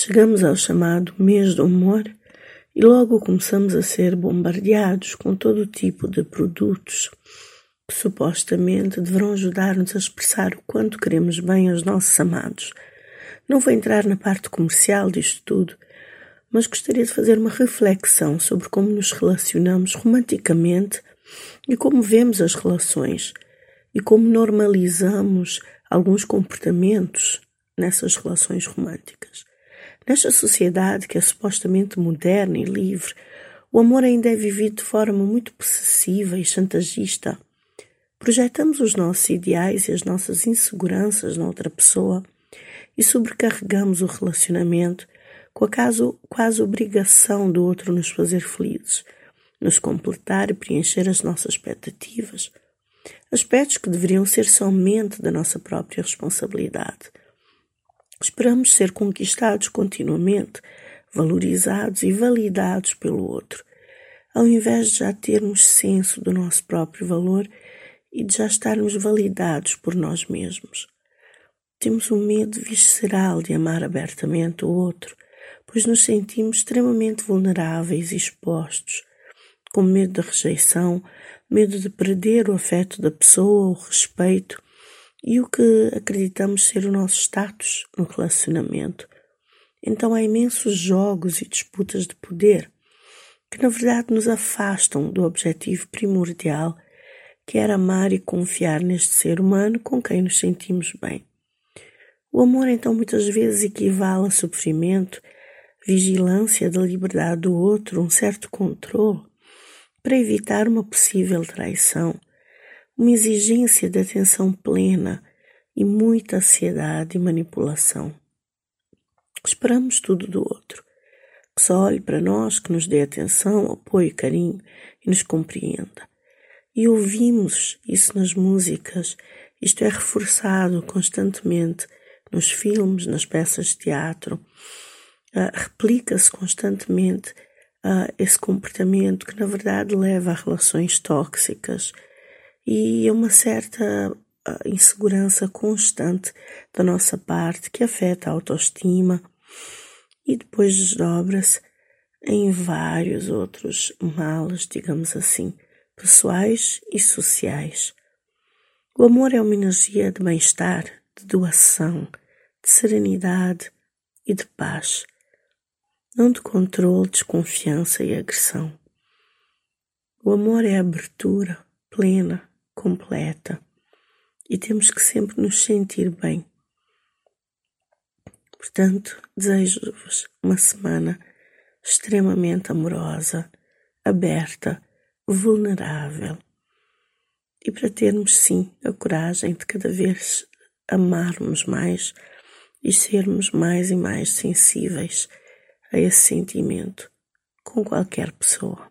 Chegamos ao chamado mês do amor e logo começamos a ser bombardeados com todo tipo de produtos que supostamente deverão ajudar-nos a expressar o quanto queremos bem aos nossos amados. Não vou entrar na parte comercial disto tudo, mas gostaria de fazer uma reflexão sobre como nos relacionamos romanticamente e como vemos as relações e como normalizamos alguns comportamentos nessas relações românticas. Nesta sociedade que é supostamente moderna e livre, o amor ainda é vivido de forma muito possessiva e chantagista. Projetamos os nossos ideais e as nossas inseguranças na outra pessoa e sobrecarregamos o relacionamento com a caso, quase obrigação do outro nos fazer felizes, nos completar e preencher as nossas expectativas, aspectos que deveriam ser somente da nossa própria responsabilidade. Esperamos ser conquistados continuamente, valorizados e validados pelo outro, ao invés de já termos senso do nosso próprio valor e de já estarmos validados por nós mesmos. Temos um medo visceral de amar abertamente o outro, pois nos sentimos extremamente vulneráveis e expostos, com medo da rejeição, medo de perder o afeto da pessoa, o respeito e o que acreditamos ser o nosso status no relacionamento. Então há imensos jogos e disputas de poder que na verdade nos afastam do objetivo primordial que era amar e confiar neste ser humano com quem nos sentimos bem. O amor então muitas vezes equivale a sofrimento, vigilância da liberdade do outro, um certo controle para evitar uma possível traição uma exigência de atenção plena e muita ansiedade e manipulação. Esperamos tudo do outro, que só olhe para nós, que nos dê atenção, apoio, carinho e nos compreenda. E ouvimos isso nas músicas, isto é reforçado constantemente nos filmes, nas peças de teatro, uh, replica-se constantemente uh, esse comportamento que, na verdade, leva a relações tóxicas e uma certa ah, insegurança constante da nossa parte que afeta a autoestima e depois desdobra-se em vários outros males, digamos assim, pessoais e sociais. O amor é uma energia de bem-estar, de doação, de serenidade e de paz, não de controle, desconfiança e agressão. O amor é abertura plena, completa e temos que sempre nos sentir bem. Portanto, desejo-vos uma semana extremamente amorosa, aberta, vulnerável e para termos sim a coragem de cada vez amarmos mais e sermos mais e mais sensíveis a esse sentimento com qualquer pessoa.